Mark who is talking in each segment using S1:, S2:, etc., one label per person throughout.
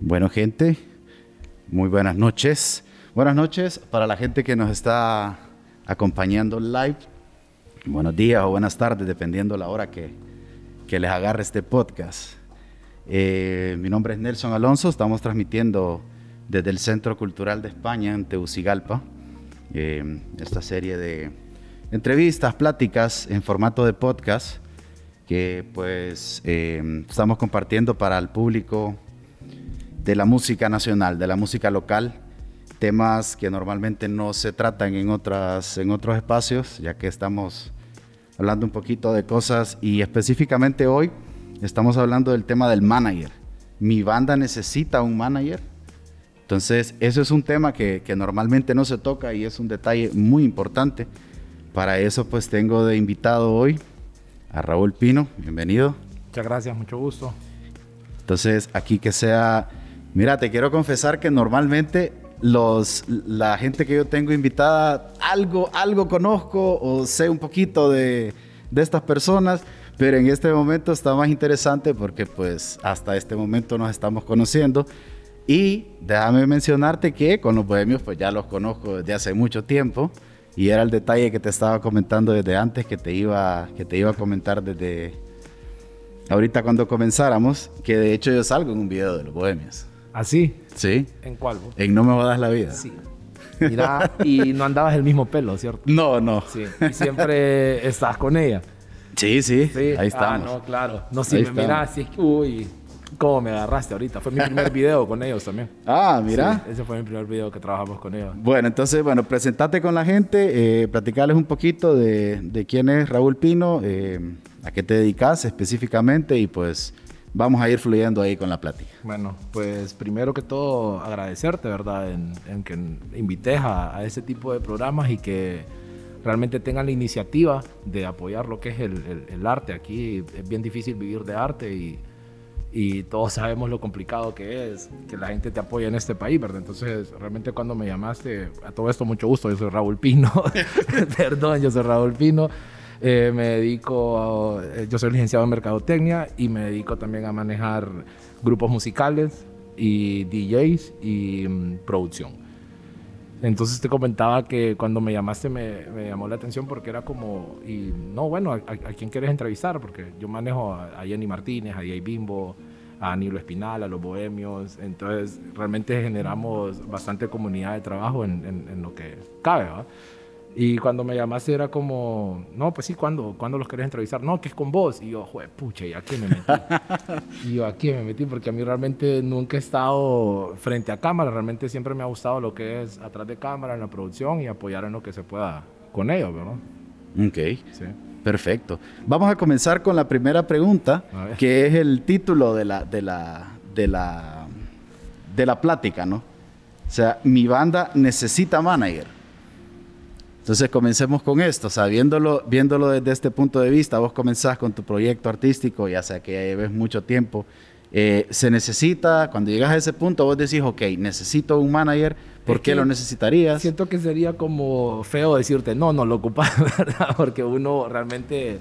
S1: Bueno, gente, muy buenas noches. Buenas noches para la gente que nos está acompañando live. Buenos días o buenas tardes, dependiendo la hora que, que les agarre este podcast. Eh, mi nombre es Nelson Alonso, estamos transmitiendo desde el Centro Cultural de España en Tegucigalpa eh, esta serie de entrevistas, pláticas en formato de podcast que pues eh, estamos compartiendo para el público de la música nacional, de la música local, temas que normalmente no se tratan en, otras, en otros espacios, ya que estamos hablando un poquito de cosas y específicamente hoy estamos hablando del tema del manager. Mi banda necesita un manager. Entonces, eso es un tema que, que normalmente no se toca y es un detalle muy importante. Para eso, pues tengo de invitado hoy a Raúl Pino. Bienvenido.
S2: Muchas gracias, mucho gusto.
S1: Entonces, aquí que sea Mira, te quiero confesar que normalmente los, la gente que yo tengo invitada, algo, algo conozco o sé un poquito de, de estas personas, pero en este momento está más interesante porque pues hasta este momento nos estamos conociendo. Y déjame mencionarte que con los bohemios pues ya los conozco desde hace mucho tiempo y era el detalle que te estaba comentando desde antes que te iba, que te iba a comentar desde ahorita cuando comenzáramos, que de hecho yo salgo en un video de los bohemios.
S2: ¿Así?
S1: Sí.
S2: ¿En cuál?
S1: En No me jodas la vida.
S2: Sí. Mira, y no andabas el mismo pelo, ¿cierto?
S1: No, no.
S2: Sí. Y siempre estás con ella.
S1: Sí, sí.
S2: Sí.
S1: Ahí estamos.
S2: Ah, no, claro. No, si
S1: Ahí
S2: me miras, sí, uy, cómo me agarraste ahorita. Fue mi primer video con ellos también.
S1: Ah, mira.
S2: Sí, ese fue mi primer video que trabajamos con ellos.
S1: Bueno, entonces, bueno, presentate con la gente, eh, platicarles un poquito de, de quién es Raúl Pino, eh, a qué te dedicas específicamente y pues vamos a ir fluyendo ahí con la plática.
S2: Bueno, pues primero que todo agradecerte, ¿verdad? En, en que invites a, a, ese tipo de programas y que realmente tengan la iniciativa de apoyar lo que es el, el, el arte. Aquí es bien difícil vivir de arte y, y, todos sabemos lo complicado que es que la gente te apoye en este país, ¿verdad? Entonces, realmente cuando me llamaste, a todo esto mucho gusto, yo soy Raúl Pino, perdón, yo soy Raúl Pino. Eh, me dedico, a, yo soy licenciado en Mercadotecnia y me dedico también a manejar grupos musicales y DJs y um, producción. Entonces te comentaba que cuando me llamaste me, me, llamó la atención porque era como, y no, bueno, ¿a, a quién quieres entrevistar? Porque yo manejo a, a Jenny Martínez, a Jay Bimbo, a Nilo Espinal, a los Bohemios, entonces realmente generamos bastante comunidad de trabajo en, en, en lo que cabe, ¿verdad? Y cuando me llamaste era como, no, pues sí, ¿cuándo, ¿cuándo los querés entrevistar? No, que es con vos. Y yo, joder, pucha, ¿y a qué me metí? y yo, ¿a qué me metí? Porque a mí realmente nunca he estado frente a cámara, realmente siempre me ha gustado lo que es atrás de cámara, en la producción y apoyar en lo que se pueda con ellos, ¿verdad?
S1: Ok. Sí. Perfecto. Vamos a comenzar con la primera pregunta, que es el título de la, de la, de la, de la plática, ¿no? O sea, mi banda necesita manager. Entonces comencemos con esto, o sea, viéndolo, viéndolo desde este punto de vista, vos comenzás con tu proyecto artístico, ya sea que ya lleves mucho tiempo, eh, se necesita, cuando llegas a ese punto, vos decís, ok, necesito un manager, ¿por es qué lo necesitarías?
S2: Siento que sería como feo decirte, no, no lo ocupas, ¿verdad? Porque uno realmente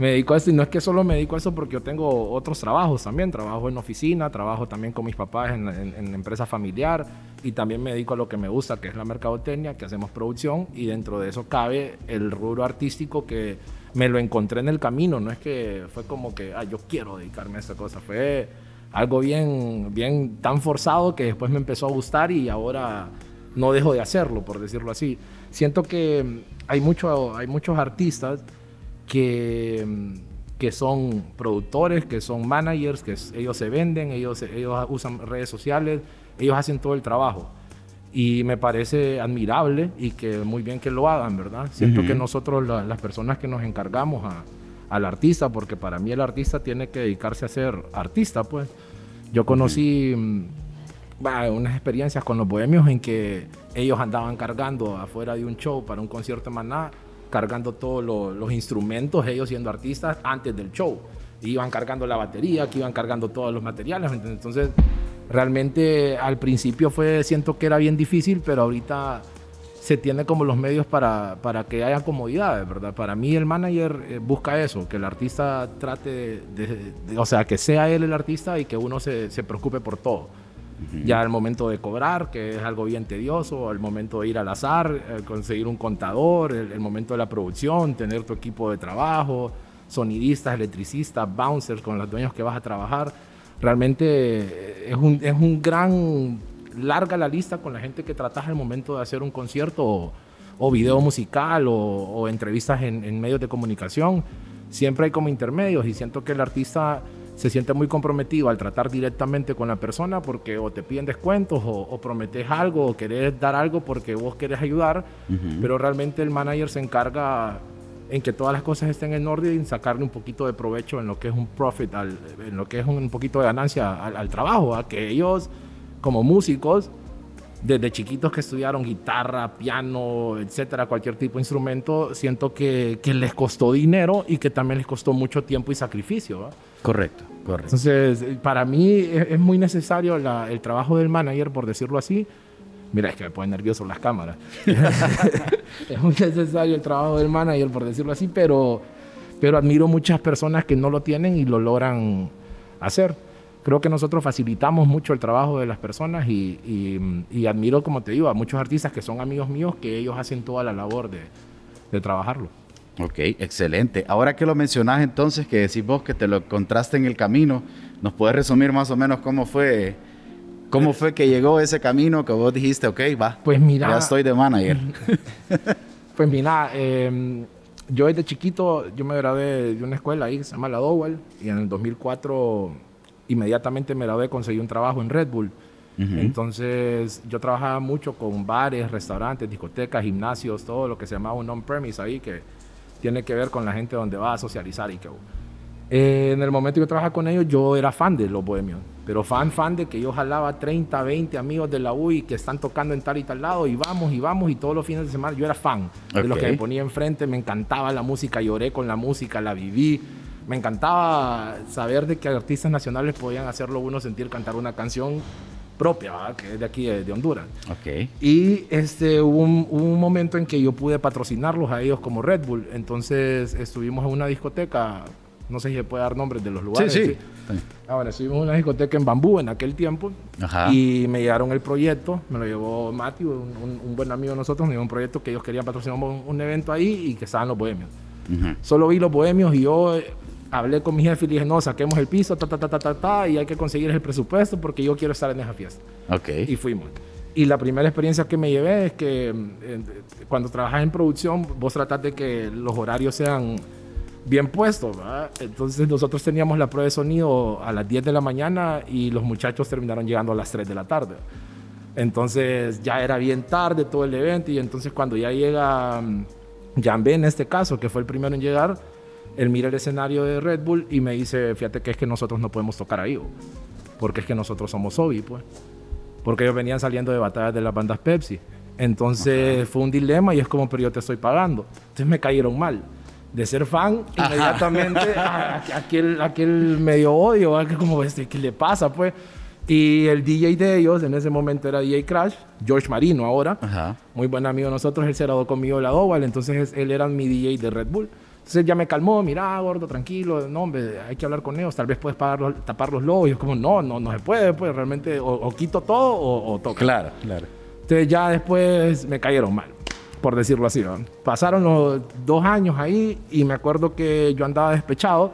S2: me dedico a esto y no es que solo me dedico a eso porque yo tengo otros trabajos también, trabajo en oficina, trabajo también con mis papás en, en, en empresa familiar y también me dedico a lo que me gusta, que es la mercadotecnia, que hacemos producción y dentro de eso cabe el rubro artístico que me lo encontré en el camino, no es que fue como que, ah, yo quiero dedicarme a esta cosa, fue algo bien, bien tan forzado que después me empezó a gustar y ahora no dejo de hacerlo, por decirlo así. Siento que hay, mucho, hay muchos artistas que, que son productores, que son managers, que ellos se venden, ellos, ellos usan redes sociales, ellos hacen todo el trabajo. Y me parece admirable y que muy bien que lo hagan, ¿verdad? Siento uh -huh. que nosotros, la, las personas que nos encargamos a, al artista, porque para mí el artista tiene que dedicarse a ser artista, pues. Yo conocí uh -huh. bah, unas experiencias con los bohemios en que ellos andaban cargando afuera de un show para un concierto en Maná cargando todos los, instrumentos, ellos siendo artistas, antes del show. Iban cargando la batería, que iban cargando todos los materiales. Entonces, realmente al principio fue, siento que era bien difícil, pero ahorita se tiene como los medios para, para que haya comodidades, ¿verdad? Para mí el manager eh, busca eso, que el artista trate de, o sea, que sea él el artista y que uno se, se preocupe por todo. Ya el momento de cobrar, que es algo bien tedioso, el momento de ir al azar, eh, conseguir un contador, el, el, momento de la producción, tener tu equipo de trabajo, sonidistas, electricistas, bouncers con los dueños que vas a trabajar. Realmente eh, es un, es un gran, larga la lista con la gente que tratas al momento de hacer un concierto o, o video musical o, o entrevistas en, en medios de comunicación. Siempre hay como intermedios y siento que el artista se siente muy comprometido al tratar directamente con la persona porque o te piden descuentos o, o prometes algo o querés dar algo porque vos querés ayudar, uh -huh. pero realmente el manager se encarga en que todas las cosas estén en orden y sacarle un poquito de provecho en lo que es un profit, al, en lo que es un poquito de ganancia al, al trabajo, a que ellos como músicos desde chiquitos que estudiaron guitarra, piano, etcétera, cualquier tipo de instrumento, siento que, que, les costó dinero y que también les costó mucho tiempo y sacrificio. ¿va?
S1: Correcto, correcto.
S2: Entonces, para mí es, muy necesario el trabajo del manager, por decirlo así. Mira, es que me pone nervioso las cámaras. es muy necesario el trabajo del manager, por decirlo así, pero, pero admiro muchas personas que no lo tienen y lo logran hacer creo que nosotros facilitamos mucho el trabajo de las personas y, admiro, como te digo, a muchos artistas que son amigos míos que ellos hacen toda la labor de trabajarlo.
S1: Ok, excelente. Ahora que lo mencionas entonces, que decís vos que te lo encontraste en el camino, ¿nos puedes resumir más o menos cómo fue, cómo fue que llegó ese camino que vos dijiste, ok, va,
S2: pues mira,
S1: ya estoy de manager?
S2: pues mira, eh, yo desde chiquito, yo me gradué de una escuela ahí que se llama La Dowell y en el 2004 inmediatamente me gradué, conseguí un trabajo en Red Bull. Uh -huh. Entonces yo trabajaba mucho con bares, restaurantes, discotecas, gimnasios, todo lo que se llamaba un on-premise ahí, que tiene que ver con la gente donde va a socializar y que... Eh, en el momento que yo trabajaba con ellos, yo era fan de los bohemios, pero fan, fan de que yo jalaba 30, 20 amigos de la UI que están tocando en tal y tal lado y vamos y vamos y todos los fines de semana yo era fan okay. de los que me ponía enfrente, me encantaba la música, lloré con la música, la viví, me encantaba saber de que artistas nacionales podían hacerlo uno sentir cantar una canción propia, ¿verdad? que es de aquí, de, de Honduras.
S1: Okay.
S2: Y este, hubo un, hubo, un, momento en que yo pude patrocinarlos a ellos como Red Bull. Entonces estuvimos en una discoteca, no sé si se puede dar nombres de los lugares.
S1: Sí, sí.
S2: sí. Ah, bueno, estuvimos en una discoteca en Bambú en aquel tiempo
S1: Ajá.
S2: y me llegaron el proyecto, me lo llevó Mati, un, un, un, buen amigo de nosotros, me llevó un proyecto que ellos querían patrocinar un, un evento ahí y que estaban los bohemios. Uh -huh. Solo vi los bohemios y yo hablé con mi jefe y le dije, no, saquemos el piso, ta, ta, ta, ta, ta, ta, y hay que conseguir el presupuesto porque yo quiero estar en esa fiesta.
S1: Okay.
S2: Y fuimos. Y la primera experiencia que me llevé es que eh, cuando trabajas en producción, vos tratás de que los horarios sean bien puestos. ¿verdad? Entonces nosotros teníamos la prueba de sonido a las 10 de la mañana y los muchachos terminaron llegando a las 3 de la tarde. Entonces ya era bien tarde todo el evento y entonces cuando ya llega Jan B en este caso, que fue el primero en llegar, él mira el escenario de Red Bull y me dice, fíjate que es que nosotros no podemos tocar ahí, porque es que nosotros somos Obi, pues. Porque ellos venían saliendo de batallas de las bandas Pepsi. Entonces fue un dilema y es como, pero yo te estoy pagando. Entonces me cayeron mal. De ser fan, Ajá. inmediatamente a, aquel, aquel medio odio, que como, este, ¿qué le pasa, pues? Y el DJ de ellos en ese momento era DJ Crash, George Marino ahora,
S1: Ajá.
S2: muy buen amigo de nosotros, él se graduó conmigo de la Doval, entonces él era mi DJ de Red Bull. Entonces ya me calmó, mira, gordo, tranquilo, no, hombre, hay que hablar con ellos, tal vez puedes pagar, tapar los logos. Y es como, no, no, no se puede, pues realmente o, o quito todo o, o toco.
S1: Claro, claro.
S2: Entonces ya después me cayeron mal, por decirlo así. ¿no? Pasaron los dos años ahí y me acuerdo que yo andaba despechado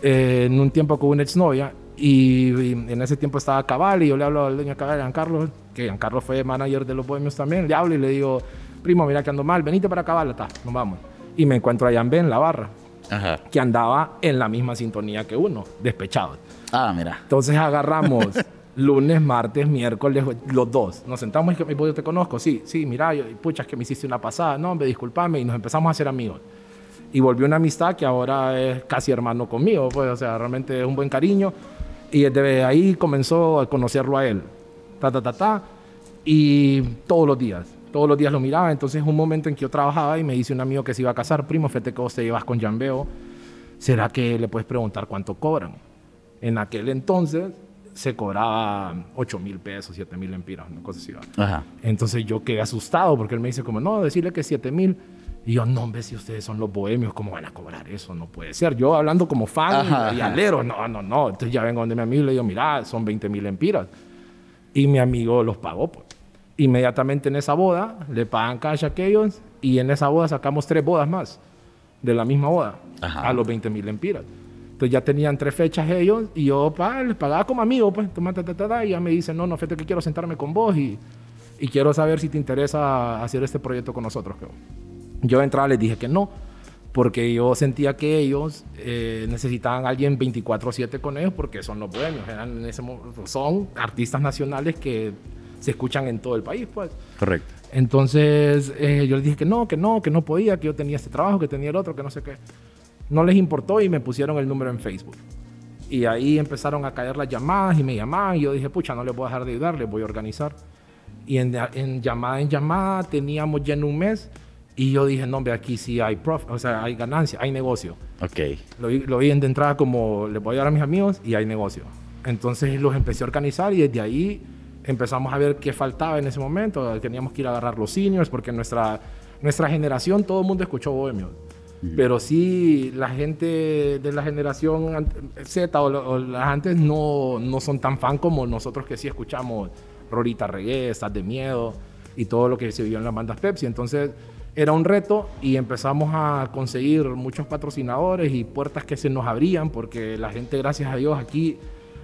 S2: eh, en un tiempo con una exnovia y, y en ese tiempo estaba Cabal y yo le hablo al dueño de Cabal, Giancarlo, que Giancarlo fue manager de los Bohemios también, le hablo y le digo, primo, mira que ando mal, venite para Cabal, está, nos vamos y me encuentro a Jan B en la barra,
S1: Ajá.
S2: que andaba en la misma sintonía que uno, despechado.
S1: Ah, mira.
S2: Entonces agarramos lunes, martes, miércoles, los dos. Nos sentamos y que yo te conozco, sí, sí, mira, yo, pucha, es que me hiciste una pasada, no, hombre, discúlpame, y nos empezamos a hacer amigos. Y volvió una amistad que ahora es casi hermano conmigo, pues, o sea, realmente es un buen cariño. Y desde ahí comenzó a conocerlo a él, ta, ta, ta, ta, y todos los días todos los días lo miraba. Entonces, un momento en que yo trabajaba y me dice un amigo que se iba a casar, primo, fíjate que vos te llevas con Jambeo, ¿será que le puedes preguntar cuánto cobran? En aquel entonces se cobraba 8 mil pesos, 7 mil empiras, una cosa así.
S1: Ajá.
S2: Entonces yo quedé asustado porque él me dice como, no, decirle que 7 mil. Y yo, no, hombre, si ustedes son los bohemios, ¿cómo van a cobrar eso? No puede ser. Yo hablando como fan
S1: Ajá,
S2: y alero, no, no, no. Entonces ya vengo donde mi amigo y le digo, mira, son 20 mil empiras. Y mi amigo los pagó, pues. Inmediatamente en esa boda le pagan cash a aquellos y en esa boda sacamos tres bodas más de la misma boda
S1: Ajá.
S2: a los 20 mil empiras. Entonces ya tenían tres fechas ellos y yo pa, les pagaba como amigo, pues, toma, ta, ta, ta, y ya me dicen, no, no, fíjate que quiero sentarme con vos y, y quiero saber si te interesa hacer este proyecto con nosotros. creo. Yo de entrada les dije que no, porque yo sentía que ellos eh, necesitaban a alguien 24/7 con ellos porque son los bohemios, eran en ese son artistas nacionales que se escuchan en todo el país, pues.
S1: Correcto.
S2: Entonces eh, yo les dije que no, que no, que no podía, que yo tenía este trabajo, que tenía el otro, que no sé qué. No les importó y me pusieron el número en Facebook. Y ahí empezaron a caer las llamadas y me llamaban y yo dije, pucha, no les voy a dejar de ayudar, les voy a organizar. Y en, en llamada en llamada teníamos ya en un mes y yo dije, no, hombre, aquí sí hay prof, o sea, hay ganancia, hay negocio.
S1: Ok.
S2: Lo vi, lo vi de entrada como le voy a dar a mis amigos y hay negocio. Entonces los empecé a organizar y desde ahí empezamos a ver qué faltaba en ese momento. Teníamos que ir a agarrar los seniors porque nuestra, nuestra generación, todo el mundo escuchó Bohemio. Pero sí, la gente de la generación Z o, o las antes no, no son tan fan como nosotros que sí escuchamos Rorita Reggae, Estás de Miedo y todo lo que se vio en las bandas Pepsi. Entonces era un reto y empezamos a conseguir muchos patrocinadores y puertas que se nos abrían porque la gente, gracias a Dios, aquí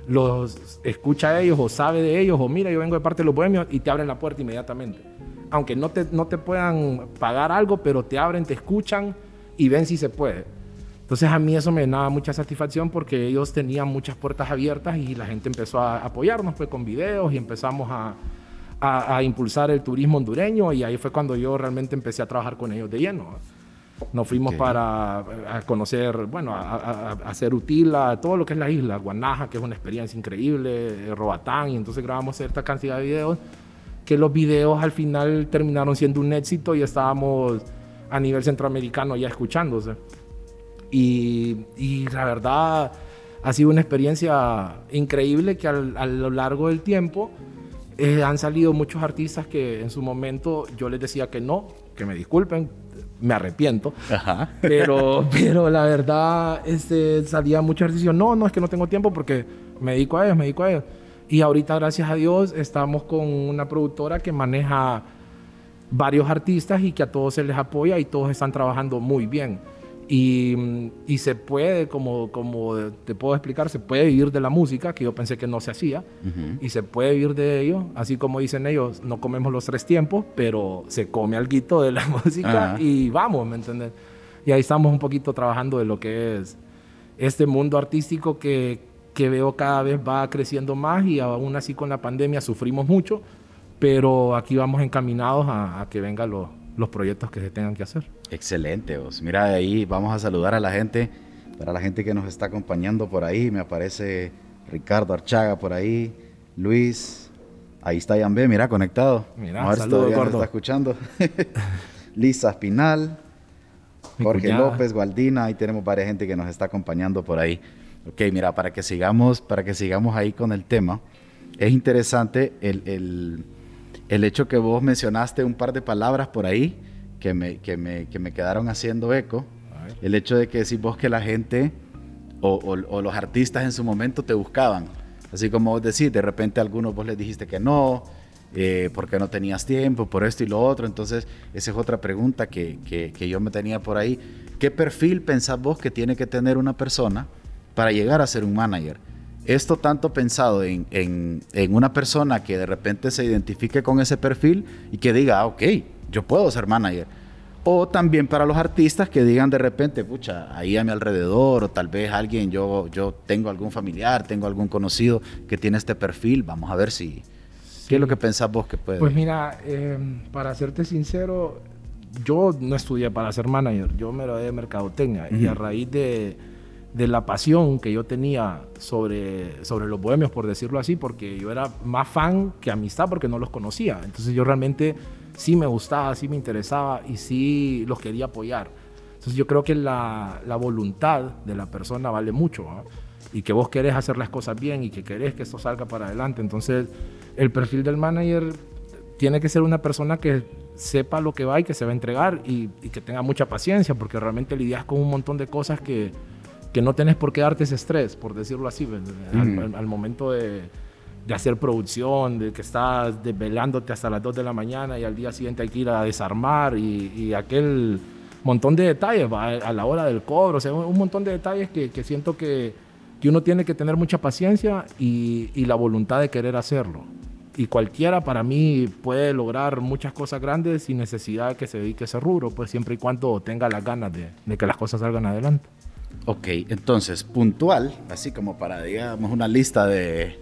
S2: los escucha a ellos o sabe de ellos o mira, yo vengo de parte de los bohemios y te abren la puerta inmediatamente. Aunque no te, no te puedan pagar algo, pero te abren, te escuchan y ven si se puede. Entonces a mí eso me daba mucha satisfacción porque ellos tenían muchas puertas abiertas y la gente empezó a apoyarnos pues, con videos y empezamos a, a- a impulsar el turismo hondureño y ahí fue cuando yo realmente empecé a trabajar con ellos de lleno. Nos fuimos para a conocer, bueno, a, a- a todo lo que es la isla, Guanaja, que es una experiencia increíble, eh, Roatán, y entonces grabamos cierta cantidad de videos, que los videos al final terminaron siendo un éxito y estábamos a nivel centroamericano ya escuchándose. Y, y la verdad ha sido una experiencia increíble que al- a lo largo del tiempo eh, han salido muchos artistas que en su momento yo les decía que no, que me disculpen, me arrepiento.
S1: Ajá.
S2: Pero, pero la verdad, este, salía muchos artistas. No, no, es que no tengo tiempo porque me dedico a ellos, me dedico a ellos. Y ahorita, gracias a Dios, estamos con una productora que maneja varios artistas y que a todos se les apoya y todos están trabajando muy bien. Y, mm, y se puede, como, como te puedo explicar, se puede vivir de la música, que yo pensé que no se hacía,
S1: Ujú.
S2: y se puede vivir de ello, así como dicen ellos, no comemos los tres tiempos, pero se come algo de la música
S1: Ajá.
S2: y vamos, ¿me entiendes? Y ahí estamos un poquito trabajando de lo que es este mundo artístico que, que veo cada vez va creciendo más y aún así con la pandemia sufrimos mucho, pero aquí vamos encaminados a, a que vengan los, los proyectos que se tengan que hacer.
S1: Excelente, vos. Mira, ahí vamos a saludar a la gente, para la gente que nos está acompañando por ahí. Me aparece Ricardo Archaga por ahí, Luis, ahí está Yambe, mira, conectado.
S2: Mira,
S1: a ver si nos
S2: gordo.
S1: está escuchando. Lisa Espinal, Jorge. López, Gualdina, ahí tenemos varias gente que nos está acompañando por ahí. Ok, mira, para que sigamos, para que sigamos ahí con el tema, es interesante el, el- el hecho que vos mencionaste un par de palabras por ahí que me, que me, que me quedaron haciendo eco. El hecho de que decís vos que la gente o, o- o los artistas en su momento te buscaban. Así como vos decís, de repente a algunos vos les dijiste que no, eh, porque no tenías tiempo, por esto y lo otro. Entonces, esa es otra pregunta que, que- que yo me tenía por ahí. ¿Qué perfil pensás vos que tiene que tener una persona para llegar a ser un manager? Esto tanto pensado en, en- en una persona que de repente se identifique con ese perfil y que diga, ah, ok, yo puedo ser manager. O también para los artistas que digan de repente, pucha, ahí a mi alrededor, o tal vez alguien, yo, yo tengo algún familiar, tengo algún conocido que tiene este perfil, vamos a ver si... ¿Qué es lo que pensás vos que puede?
S2: Pues mira, eh, para serte sincero, yo no estudié para ser manager, yo me gradué de mercadotecnia y a raíz de, de la pasión que yo tenía sobre, sobre los bohemios, por decirlo así, porque yo era más fan que amistad porque no los conocía. Entonces yo realmente sí me gustaba, sí me interesaba y sí los quería apoyar. Entonces yo creo que la, la voluntad de la persona vale mucho ¿ah? y que vos querés hacer las cosas bien y que querés que esto salga para adelante. Entonces el perfil del manager tiene que ser una persona que sepa lo que va y que se va a entregar y, y que tenga mucha paciencia porque realmente lidias con un montón de cosas que, que no tenés por qué darte ese estrés, por decirlo así, ¿ves? al, al- al momento de, de hacer producción, de que estás desvelándote hasta las 2 de la mañana y al día siguiente hay que ir a desarmar y, aquel montón de detalles a la hora del cobro, o sea, un montón de detalles que, que siento que, que, uno tiene que tener mucha paciencia y, y, la voluntad de querer hacerlo. Y cualquiera para mí puede lograr muchas cosas grandes sin necesidad de que se dedique a ese rubro, pues siempre y cuando tenga las ganas de, de que las cosas salgan adelante.
S1: Ok, entonces puntual, así como para, digamos, una lista de,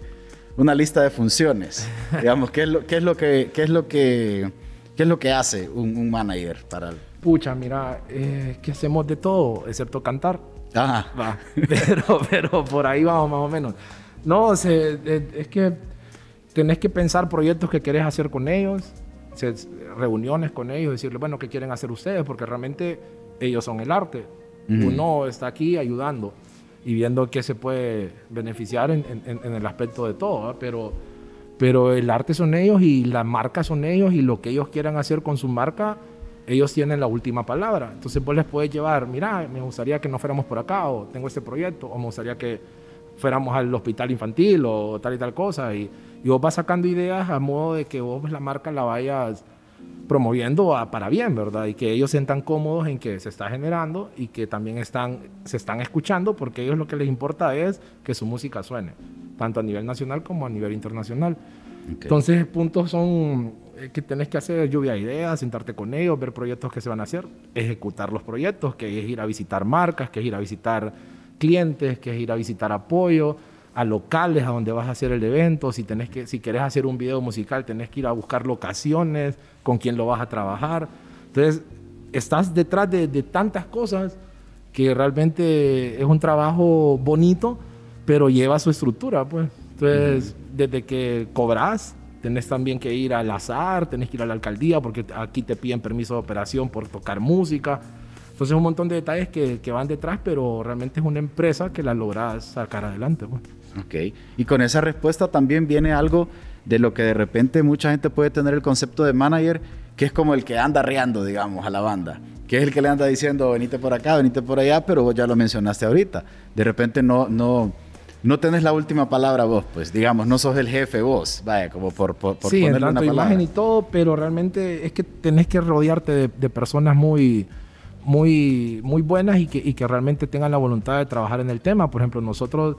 S1: una lista de funciones. Digamos, ¿qué es lo, qué es lo que, qué es lo que, qué es lo que hace un, manager para
S2: Pucha, mira, eh, que hacemos de todo, excepto cantar.
S1: Ajá.
S2: Va. Pero, pero por ahí vamos más o menos. No, es que tenés que pensar proyectos que querés hacer con ellos, reuniones con ellos, decirles, bueno, ¿qué quieren hacer ustedes? Porque realmente ellos son el arte. Uno está aquí ayudando y viendo qué se puede beneficiar en, el aspecto de todo, pero, pero el arte son ellos y la marca son ellos y lo que ellos quieran hacer con su marca, ellos tienen la última palabra. Entonces vos les puedes llevar, mira, me gustaría que no fuéramos por acá o tengo este proyecto o me gustaría que fuéramos al hospital infantil o tal y tal cosa y, y vos vas sacando ideas a modo de que vos la marca la vayas promoviendo para bien, ¿verdad? Y que ellos se sientan cómodos en que se está generando y que también están, se están escuchando porque a ellos lo que les importa es que su música suene, tanto a nivel nacional como a nivel internacional. Entonces, puntos son eh, que tenés que hacer lluvia de ideas, sentarte con ellos, ver proyectos que se van a hacer, ejecutar los proyectos, que es ir a visitar marcas, que es ir a visitar clientes, que es ir a visitar apoyo, a locales a donde vas a hacer el evento, si tenés que si querés hacer un video musical, tenés que ir a buscar locaciones, con quién lo vas a trabajar. Entonces, estás detrás de, tantas cosas que realmente es un trabajo bonito, pero lleva su estructura, pues. Entonces, desde que cobras, tenés también que ir al azar, tenés que ir a la alcaldía, porque aquí te piden permiso de operación por tocar música. Entonces, un montón de detalles que, que van detrás, pero realmente es una empresa que la logras sacar adelante. Pues.
S1: Ok. Y con esa respuesta también viene algo de lo que de repente mucha gente puede tener el concepto de manager, que es como el que anda reando, digamos, a la banda. Que es el que le anda diciendo, venite por acá, venite por allá, pero vos ya lo mencionaste ahorita. De repente no, no, no tenés la última palabra vos, pues, digamos, no sos el jefe vos, vaya, como por, por,
S2: sí, ponerle una imagen y todo, pero realmente es que tenés que rodearte de, personas muy, muy, muy buenas y que, y que realmente tengan la voluntad de trabajar en el tema. Por ejemplo, nosotros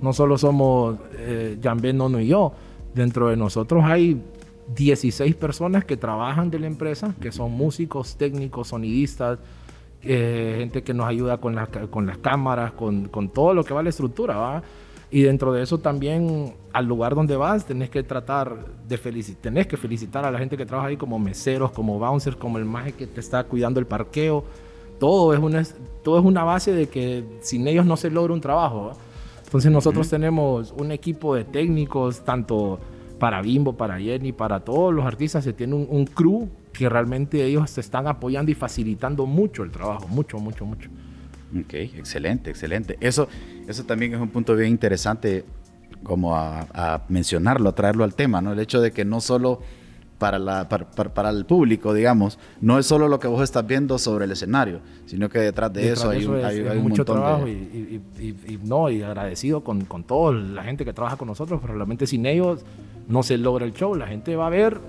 S2: no solo somos eh, Nono y yo, dentro de nosotros hay 16 personas que trabajan de la empresa, que son músicos, técnicos, sonidistas, eh, gente que nos ayuda con, con las cámaras, con, con, todo lo que va a la estructura, ¿va? Y dentro de eso también al lugar donde vas tenés que tratar de felicitar, tenés que felicitar a la gente que trabaja ahí como meseros, como bouncers, como el maje que te está cuidando el parqueo. Todo es una, todo es una base de que sin ellos no se logra un trabajo. ¿va? Entonces nosotros tenemos un equipo de técnicos, tanto para Bimbo, para Jenny, para todos los artistas, se tiene un, crew que realmente ellos se están apoyando y facilitando mucho el trabajo, mucho, mucho, mucho.
S1: Ok, excelente, excelente. Eso, eso también es un punto bien interesante como a, a mencionarlo, a traerlo al tema, ¿no? El hecho de que no solo para, la, para, el público, digamos, no es solo lo que vos estás viendo sobre el escenario, sino que detrás de eso hay, un, mucho trabajo
S2: y, y, no, y agradecido con, con toda la gente que trabaja con nosotros, pero realmente sin ellos no se logra el show. La gente va a ver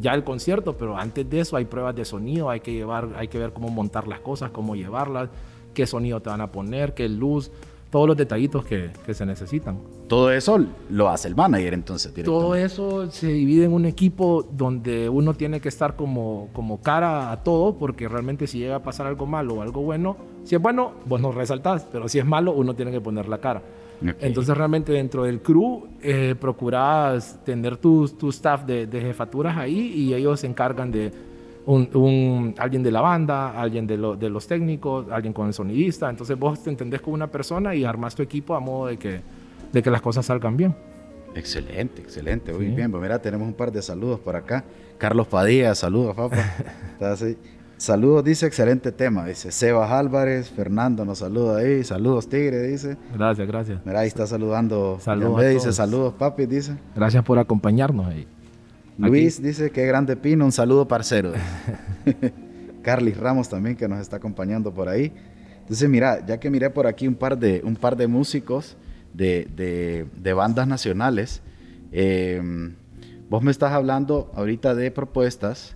S2: ya el concierto, pero antes de eso hay pruebas de sonido, hay que llevar, hay que ver cómo montar las cosas, cómo llevarlas, qué sonido te van a poner, qué luz todos los detallitos que, que, se necesitan.
S1: Todo eso lo hace el manager entonces.
S2: Todo eso se divide en un equipo donde uno tiene que estar como, como cara a todo, porque realmente si llega a pasar algo malo o algo bueno, si es bueno, vos no resaltás, pero si es malo, uno tiene que poner la cara. Entonces realmente dentro del crew eh, procurás tener tu, tu staff de, de jefaturas ahí y ellos se encargan de un, alguien de la banda, alguien de, de, los técnicos, alguien con el sonidista. Entonces vos te entendés con una persona y armas tu equipo a modo de que, de que las cosas salgan bien.
S1: Excelente, excelente. Muy bien. Pues mira, tenemos un par de saludos por acá. Carlos Padilla, saludos, papá. Saludos, dice, excelente tema. Dice Sebas Álvarez, Fernando nos saluda ahí. Saludos, Tigre, dice.
S2: Gracias, gracias.
S1: Mira, ahí está saludando.
S2: Saludos.
S1: Dice saludos, papi, dice.
S2: Gracias por acompañarnos ahí.
S1: Luis dice que grande pino, un saludo parcero. Carly Ramos también que nos está acompañando por ahí. Entonces, mira, ya que miré por aquí un par de, un par de músicos de, de, bandas nacionales, Eh, vos me estás hablando ahorita de propuestas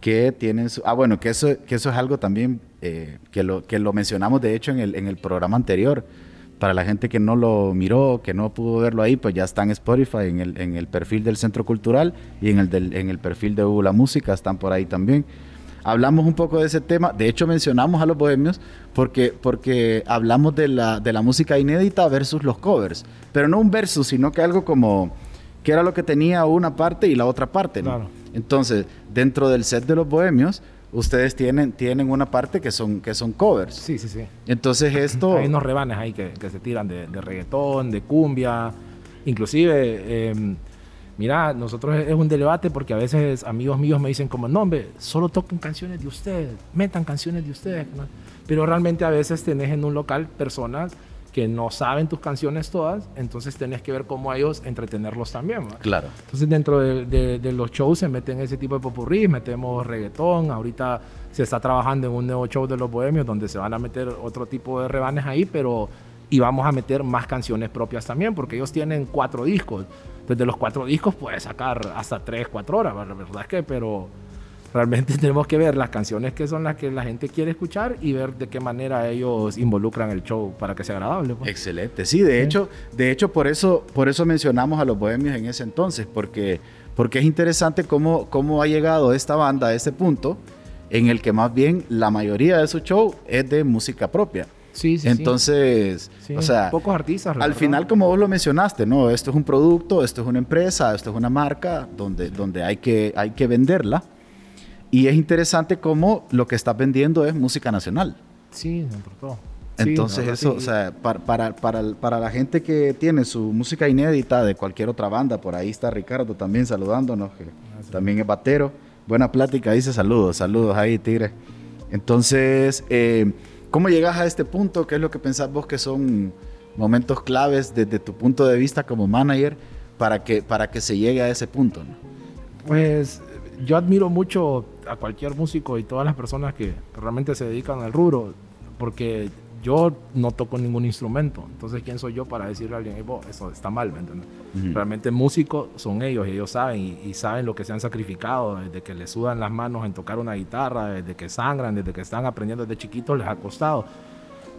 S1: que tienen su, ah bueno que eso que eso es algo también eh, que lo que lo mencionamos de hecho en el, en el programa anterior. Para la gente que no lo miró que no pudo verlo ahí pues ya está en Spotify en el, en el perfil del Centro Cultural y en el del, en el perfil de Google la música están por ahí también hablamos un poco de ese tema de hecho mencionamos a los bohemios porque porque hablamos de la de la música inédita versus los covers pero no un versus sino que algo como que era lo que tenía una parte y la otra parte. ¿no?
S2: Claro.
S1: Entonces, dentro del set de los bohemios, ustedes tienen, tienen una parte que son, que son covers.
S2: Sí, sí, sí.
S1: Entonces esto...
S2: Hay unos rebanes ahí que, que se tiran de, de reggaetón, de cumbia. Inclusive, eh, mira, nosotros es un debate porque a veces amigos míos me dicen como, no, hombre, solo toquen canciones de ustedes, metan canciones de ustedes. ¿no? Pero realmente a veces tenés en un local personas que no saben tus canciones todas, entonces tenés que ver cómo a ellos entretenerlos también. ¿va?
S1: Claro.
S2: Entonces dentro de, de- de los shows se meten ese tipo de popurrí, metemos reggaetón, ahorita se está trabajando en un nuevo show de los bohemios donde se van a meter otro tipo de rebanes ahí, pero y vamos a meter más canciones propias también, porque ellos tienen cuatro discos. Desde los cuatro discos puedes sacar hasta tres, cuatro horas, la verdad es que, pero realmente tenemos que ver las canciones que son las que la gente quiere escuchar y ver de qué manera ellos involucran el show para que sea agradable. pues.
S1: Excelente. Sí, de
S2: Sí.
S1: hecho, de hecho por eso, por eso mencionamos a los bohemios en ese entonces, porque, porque es interesante cómo, cómo ha llegado esta banda a ese punto en el que más bien la mayoría de su show es de música propia.
S2: Sí, sí, sí.
S1: Entonces,
S2: Sí,
S1: o sea,
S2: pocos artistas.
S1: al final, como vos lo mencionaste, ¿no? Esto es un producto, esto es una empresa, esto es una marca donde, donde hay, que, hay que venderla. Y es interesante cómo lo que estás vendiendo es música nacional.
S2: Sí, todo. Sí,
S1: Entonces
S2: verdad,
S1: eso,
S2: sí.
S1: o sea, para, para, para, para la gente que tiene su música inédita de cualquier otra banda, por ahí está Ricardo también saludándonos, que también es batero. Buena plática, dice saludos, saludos ahí, Tigre. Entonces, eh, ¿cómo llegas a este punto? ¿Qué es lo que pensás vos que son momentos claves desde tu punto de vista como manager para que, para que se llegue a ese punto?
S2: Pues yo admiro mucho a cualquier músico y todas las personas que realmente se dedican al rubro, porque yo no toco ningún instrumento. Entonces, ¿quién soy yo para decirle a alguien, "Ey, vos, eso está mal? ¿me entiendes? Realmente músicos son ellos y ellos saben y, y saben lo que se han sacrificado, desde que les sudan las manos en tocar una guitarra, desde que sangran, desde que están aprendiendo desde chiquitos, les ha costado.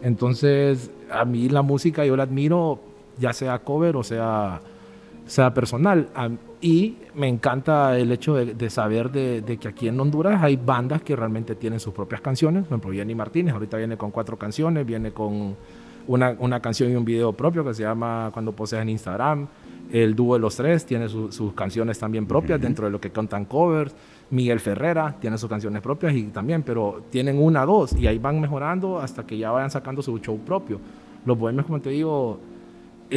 S2: Entonces, a mí la música yo la admiro, ya sea cover o sea, sea personal. Y me encanta el hecho de, de saber de, de que aquí en Honduras hay bandas que realmente tienen sus propias canciones. Por ejemplo, Jenny Martínez ahorita viene con cuatro canciones, viene con una, una canción y un video propio que se llama Cuando poseas en Instagram. El dúo de los tres tiene su- sus canciones también propias dentro de lo que cantan covers. Miguel Ferrera tiene sus canciones propias y también, pero tienen una, dos y ahí van mejorando hasta que ya vayan sacando su show propio. Los bohemios, como te digo,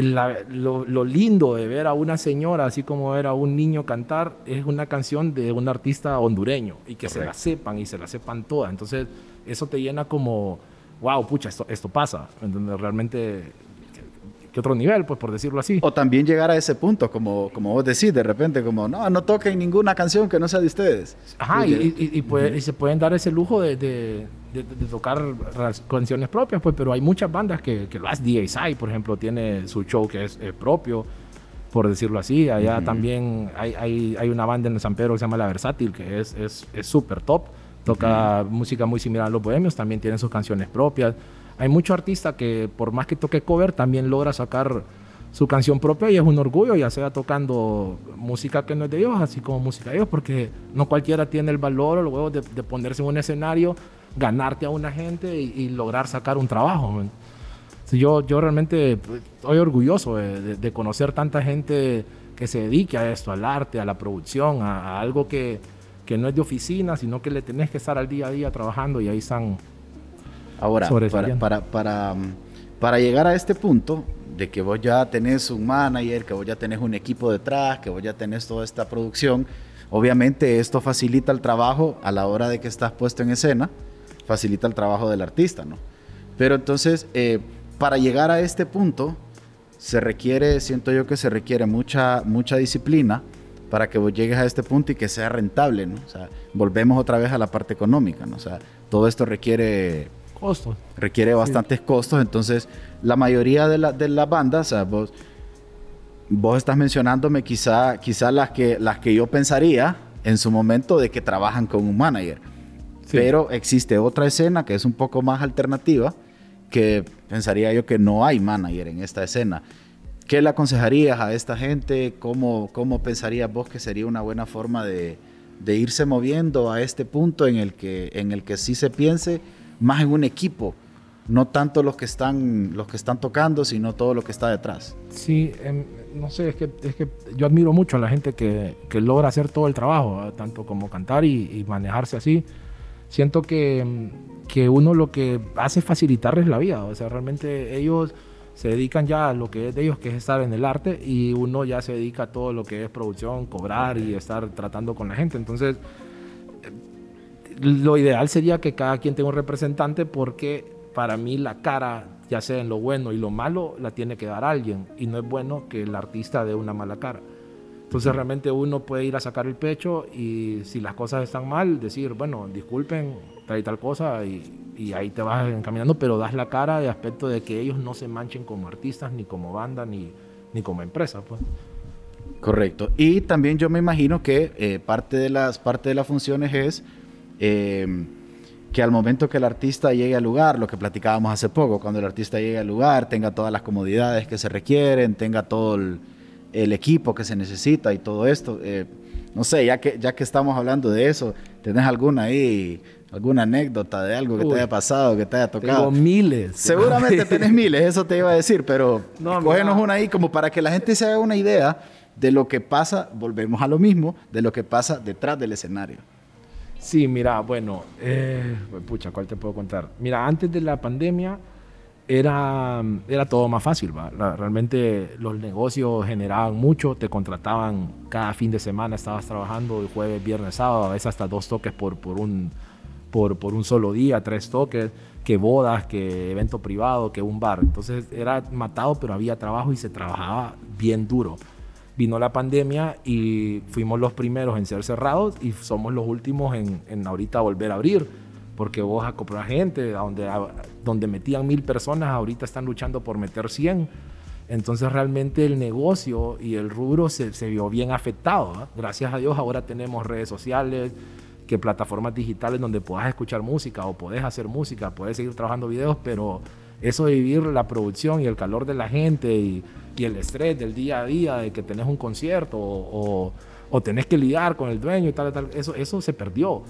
S2: la- lo, lo lindo de ver a una señora, así como ver a un niño cantar, es una canción de un artista hondureño y que se la sepan y se la sepan todas. Entonces, eso te llena como, wow, pucha, esto, esto pasa. Entonces, realmente, ¿qué, qué otro nivel, pues, por decirlo así?
S1: O también llegar a ese punto, como, como vos decís, de repente, como, no, no toquen ninguna canción que no sea de ustedes.
S2: Ajá, y,
S1: Porque-
S2: y- y puede- y se pueden dar ese lujo de, de- de- de tocar canciones propias, pues, pero hay muchas bandas que, que lo hacen. DXI, por ejemplo, tiene su show que es eh, propio, por decirlo así. Allá
S1: Ujú.
S2: también hay, hay, hay una banda en San Pedro que se llama La Versátil, que es es es súper top. Toca música muy similar a los bohemios, también tienen sus canciones propias. Hay mucho artista que, por más que toque cover, también logra sacar su canción propia y es un orgullo, ya sea tocando música que no es de ellos, así como música de ellos, porque no cualquiera tiene el valor o los huevos de, de ponerse en un escenario, ganarte a una gente y, y lograr sacar un trabajo. yo, yo realmente estoy orgulloso de, de- de conocer tanta gente que se dedique a esto, al arte, a la producción, a, a algo que, que no es de oficina, sino que le tenés que estar al día a día trabajando y ahí están.
S1: Ahora, para, para, para, mm, para llegar a este punto de que vos ya tenés un manager, que vos ya tenés un equipo detrás, que vos ya tenés toda esta producción, obviamente esto facilita el trabajo a la hora de que estás puesto en escena, facilita el trabajo del artista, ¿no? Pero entonces, eh, para llegar a este punto, se requiere, siento yo que se requiere mucha, mucha disciplina para que vos llegues a este punto y que sea rentable, ¿no? O sea, volvemos otra vez a la parte económica, ¿no? O sea, todo esto requiere
S2: Costos.
S1: requiere bastantes costos, entonces la mayoría de, la- de las bandas, o sea, vos, vos estás mencionándome quizá, quizá las, que, las que yo pensaría en su momento de que trabajan con un manager. Pero existe otra escena que es un poco más alternativa, que pensaría yo que no hay manager en esta escena. ¿Qué le aconsejarías a esta gente? ¿Cómo, cómo pensarías vos que sería una buena forma de, de irse moviendo a este punto en el, que, en el que sí se piense más en un equipo? no tanto los que están los que están tocando, sino todo lo que está detrás.
S2: Sí, em, no sé, es que, es que yo admiro mucho a la gente que, que logra hacer todo el trabajo, tanto como cantar y, manejarse así. Siento que, em, que uno lo que hace es facilitarles la vida, o sea, realmente ellos se dedican ya a lo que es de ellos, que es estar en el arte, y uno ya se dedica a todo lo que es producción, cobrar y estar tratando con la gente. Entonces, lo ideal sería que cada quien tenga un representante porque para mí la cara, ya sea en lo bueno y lo malo, la tiene que dar alguien. Y no es bueno que el artista dé una mala cara. Entonces realmente uno puede ir a sacar el pecho y si las cosas están mal, decir, bueno, disculpen, tal y tal cosa, y, ahí te vas encaminando, pero das la cara de aspecto de que ellos no se manchen como artistas, ni como banda, ni, ni como empresa. Pues.
S1: Correcto. Y también yo me imagino que eh, parte, de las, parte de las funciones es... Eh, que al momento que el artista llegue al lugar, lo que platicábamos hace poco, cuando el artista llegue al lugar, tenga todas las comodidades que se requieren, tenga todo el, equipo que se necesita y todo esto. Eh, no sé, ya que, ya que estamos hablando de eso, ¿tenés alguna ahí, alguna anécdota de algo que te haya pasado, que te haya tocado?
S2: Tengo miles.
S1: Seguramente tenés miles, eso te iba a decir, pero no, cógenos una ahí como para que la gente se haga una idea de lo que pasa, volvemos a lo mismo, de lo que pasa detrás del escenario.
S2: Sí, mira, bueno, eh, pucha, ¿cuál te puedo contar? Mira, antes de la pandemia era, era todo más fácil, ¿va? realmente los negocios generaban mucho, te contrataban cada fin de semana, estabas trabajando el jueves, viernes, sábado, a veces hasta dos toques por, por, un, por, por un solo día, tres toques, que bodas, que evento privado, que un bar. Entonces era matado, pero había trabajo y se trabajaba bien duro vino la pandemia y fuimos los primeros en ser cerrados y somos los últimos en, en ahorita volver a abrir, porque vos a gente, donde, donde metían mil personas, ahorita están luchando por meter 100. Entonces realmente el negocio y el rubro se, se vio bien afectado. Gracias a Dios ahora tenemos redes sociales, que plataformas digitales donde puedas escuchar música o podés hacer música, puedes seguir trabajando videos, pero eso de vivir la producción y el calor de la gente y y el estrés del día a día de que tenés un concierto o, o, tenés que lidiar con el dueño y tal, tal, eso, eso se perdió.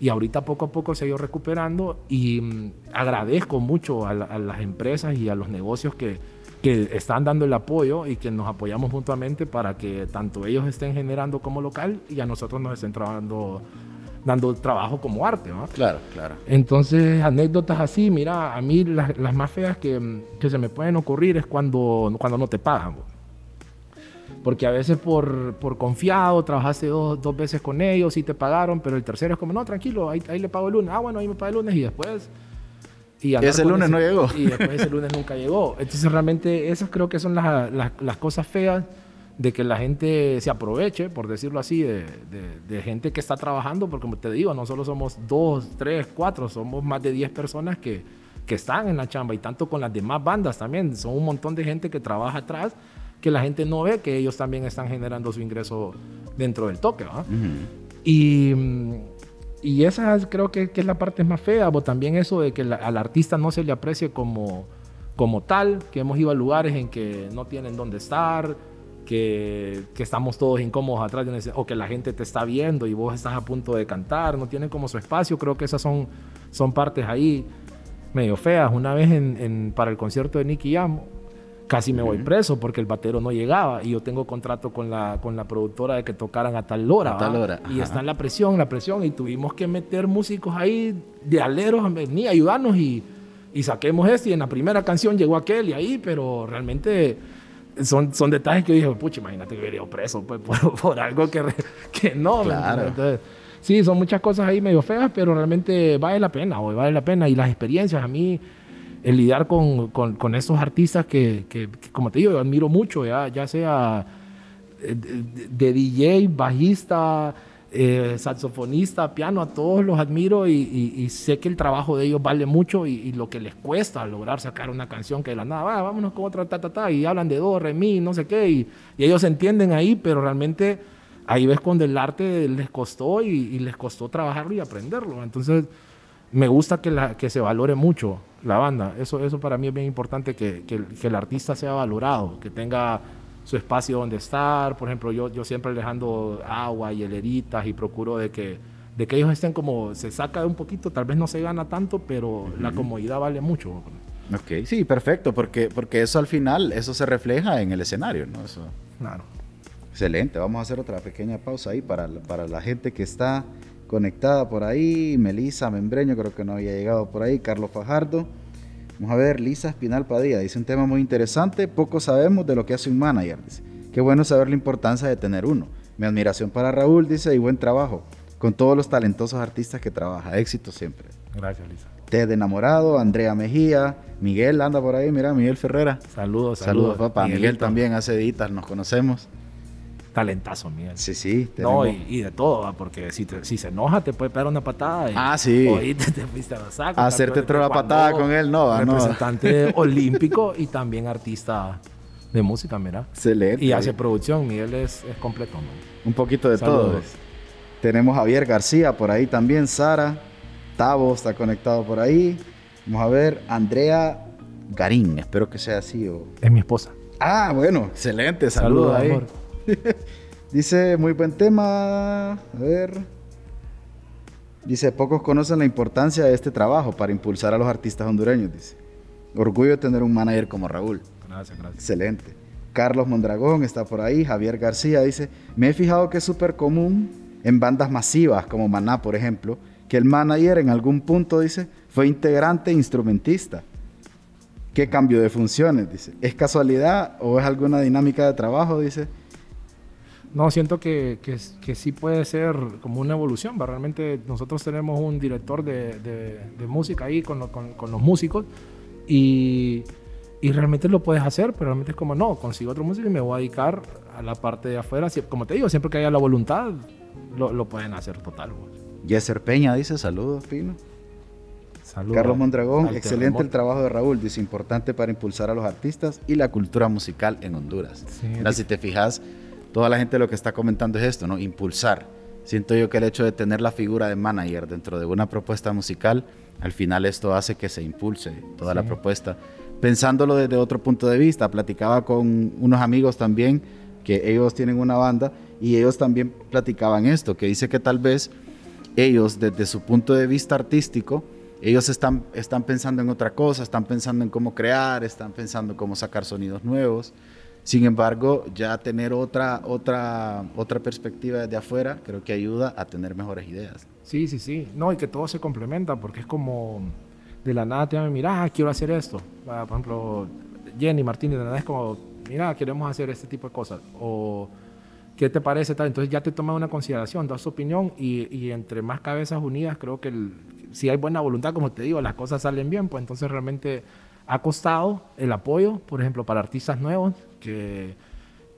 S2: Y ahorita poco a poco se ha ido recuperando y mm, agradezco mucho a, las empresas y a los negocios que, que están dando el apoyo y que nos apoyamos mutuamente para que tanto ellos estén generando como local y a nosotros nos estén trabajando dando trabajo como arte. ¿no?
S1: Claro, claro.
S2: Entonces, anécdotas así, mira, a mí las, las más feas que, que, se me pueden ocurrir es cuando, cuando no te pagan. Porque a veces por, por confiado trabajaste dos, dos, veces con ellos y te pagaron, pero el tercero es como, no, tranquilo, ahí, ahí le pago el lunes. Ah, bueno, ahí me paga el lunes y después...
S1: Y ese lunes no llegó.
S2: Y después ese lunes nunca llegó. Entonces realmente esas creo que son las, las, las cosas feas de que la gente se aproveche, por decirlo así, de, de, gente que está trabajando, porque como te digo, no solo somos dos, tres, cuatro, somos más de diez personas que, que están en la chamba y tanto con las demás bandas también, son un montón de gente que trabaja atrás que la gente no ve que ellos también están generando su ingreso dentro del toque. Y, y esa creo que, que, es la parte más fea, o también eso de que al artista no se le aprecie como, como tal, que hemos ido a lugares en que no tienen dónde estar, que, estamos todos incómodos atrás o que la gente te está viendo y vos estás a punto de cantar, no tienen como su espacio, creo que esas son, son partes ahí medio feas. Una vez en, para el concierto de Nicky Jam, casi me voy preso porque el batero no llegaba y yo tengo contrato con la, con la productora de que tocaran a tal hora.
S1: tal hora.
S2: Y está en la presión, la presión y tuvimos que meter músicos ahí de aleros, ni ayudarnos y, y saquemos esto y en la primera canción llegó aquel y ahí, pero realmente son, son detalles que dije, pucha, imagínate que hubiera preso pues, por, algo que, que no.
S1: Claro.
S2: Entonces, sí, son muchas cosas ahí medio feas, pero realmente vale la pena, hoy vale la pena. Y las experiencias, a mí, el lidiar con, con, con esos artistas que, que, como te digo, yo admiro mucho, ya, ya sea eh, de, DJ, bajista, eh, saxofonista, piano, a todos los admiro y, sé que el trabajo de ellos vale mucho y, lo que les cuesta lograr sacar una canción que de la nada, va, vámonos con otra, ta, ta, ta, y hablan de do, re, mi, no sé qué, y, ellos entienden ahí, pero realmente ahí ves cuando el arte les costó y, les costó trabajarlo y aprenderlo. Entonces, me gusta que, la, que se valore mucho la banda. Eso, eso para mí es bien importante, que, que, que el artista sea valorado, que tenga su espacio donde estar. Por ejemplo, yo, yo siempre les ando agua y heleritas y procuro de que, de que ellos estén como, se saca de un poquito, tal vez no se gana tanto, pero la comodidad vale mucho.
S1: Ok, sí, perfecto, porque, porque eso al final, eso se refleja en el escenario, ¿no? Eso.
S2: Claro.
S1: Excelente, vamos a hacer otra pequeña pausa ahí para, para la gente que está conectada por ahí. Melisa Membreño, creo que no había llegado por ahí. Carlos Fajardo. Vamos a ver, Lisa Espinal Padilla dice un tema muy interesante. Poco sabemos de lo que hace un manager. Dice. Qué bueno saber la importancia de tener uno. Mi admiración para Raúl, dice, y buen trabajo. Con todos los talentosos artistas que trabaja. Éxito siempre.
S2: Gracias, Lisa.
S1: Ted Enamorado, Andrea Mejía, Miguel anda por ahí, mira, Miguel Ferrera.
S2: Saludos,
S1: saludos. Saludos, papá. Miguel también hace editas, nos conocemos.
S2: Talentazo, Miguel.
S1: Sí, sí.
S2: No, y, de todo, porque si, si se enoja te puede pegar una patada.
S1: ah, sí.
S2: O te, te fuiste a saco.
S1: Hacerte otra patada con él, no.
S2: Representante olímpico y también artista de música, mira.
S1: Excelente.
S2: Y hace producción, Miguel es, es completo,
S1: Un poquito de todo. Tenemos a Javier García por ahí también, Sara. Tavo está conectado por ahí. Vamos a ver, Andrea Garín, espero que sea así. O...
S2: Es mi esposa.
S1: Ah, bueno, excelente, saludos, ahí. Amor. Dice, muy buen tema. A ver. Dice, pocos conocen la importancia de este trabajo para impulsar a los artistas hondureños. Dice, orgullo de tener un manager como Raúl.
S2: Gracias, gracias.
S1: Excelente. Carlos Mondragón está por ahí. Javier García dice, me he fijado que es súper común en bandas masivas como Maná, por ejemplo, que el manager en algún punto, dice, fue integrante e instrumentista. ¿Qué cambio de funciones? Dice, ¿es casualidad o es alguna dinámica de trabajo? Dice,
S2: no, siento que, que, sí puede ser como una evolución. Realmente nosotros tenemos un director de, de, música ahí con, con, con, los músicos y, y, realmente lo puedes hacer, pero realmente es como, no, consigo otro músico y me voy a dedicar a la parte de afuera. Como te digo, siempre que haya la voluntad, lo, lo pueden hacer total.
S1: Yeser Peña dice, saludos, Pino. Saludos. Carlos Mondragón, excelente el trabajo de Raúl, dice, importante para impulsar a los artistas y la cultura musical en Honduras. Sí, si te fijas toda la gente lo que está comentando es esto, ¿no? Impulsar. Siento yo que el hecho de tener la figura de manager dentro de una propuesta musical, al final esto hace que se impulse toda la propuesta. Pensándolo desde otro punto de vista, platicaba con unos amigos también que ellos tienen una banda y ellos también platicaban esto, que dice que tal vez ellos desde su punto de vista artístico, ellos están, están pensando en otra cosa, están pensando en cómo crear, están pensando en cómo sacar sonidos nuevos sin embargo, ya tener otra, otra, otra perspectiva desde afuera creo que ayuda a tener mejores ideas.
S2: Sí, sí, sí. No, y que todo se complementa, porque es como de la nada te llaman, mira, quiero hacer esto. Por ejemplo, Jenny Martínez de la nada es como, mira, queremos hacer este tipo de cosas. O, ¿qué te parece tal? Entonces ya te toma una consideración, das tu opinión y, y entre más cabezas unidas, creo que si hay buena voluntad, como te digo, las cosas salen bien, pues entonces realmente ha costado el apoyo, por ejemplo, para artistas nuevos que,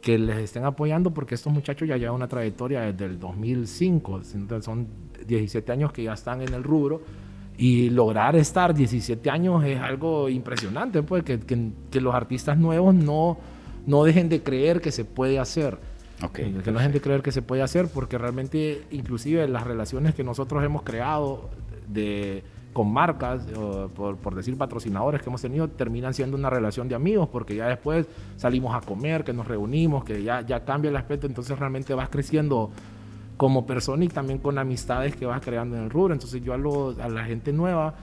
S2: que les estén apoyando, porque estos muchachos ya llevan una trayectoria desde el 2005, son 17 años que ya están en el rubro. Y lograr estar 17 años es algo impresionante, pues que, que, los artistas nuevos no, no dejen de creer que se puede hacer.
S1: Okay,
S2: que no dejen de creer que se puede hacer, porque realmente inclusive las relaciones que nosotros hemos creado de, con marcas, por, por, decir patrocinadores que hemos tenido, terminan siendo una relación de amigos, porque ya después salimos a comer, que nos reunimos, que ya, ya cambia el aspecto, entonces realmente vas creciendo como persona y también con amistades que vas creando en el rubro. Entonces yo a, a la gente nueva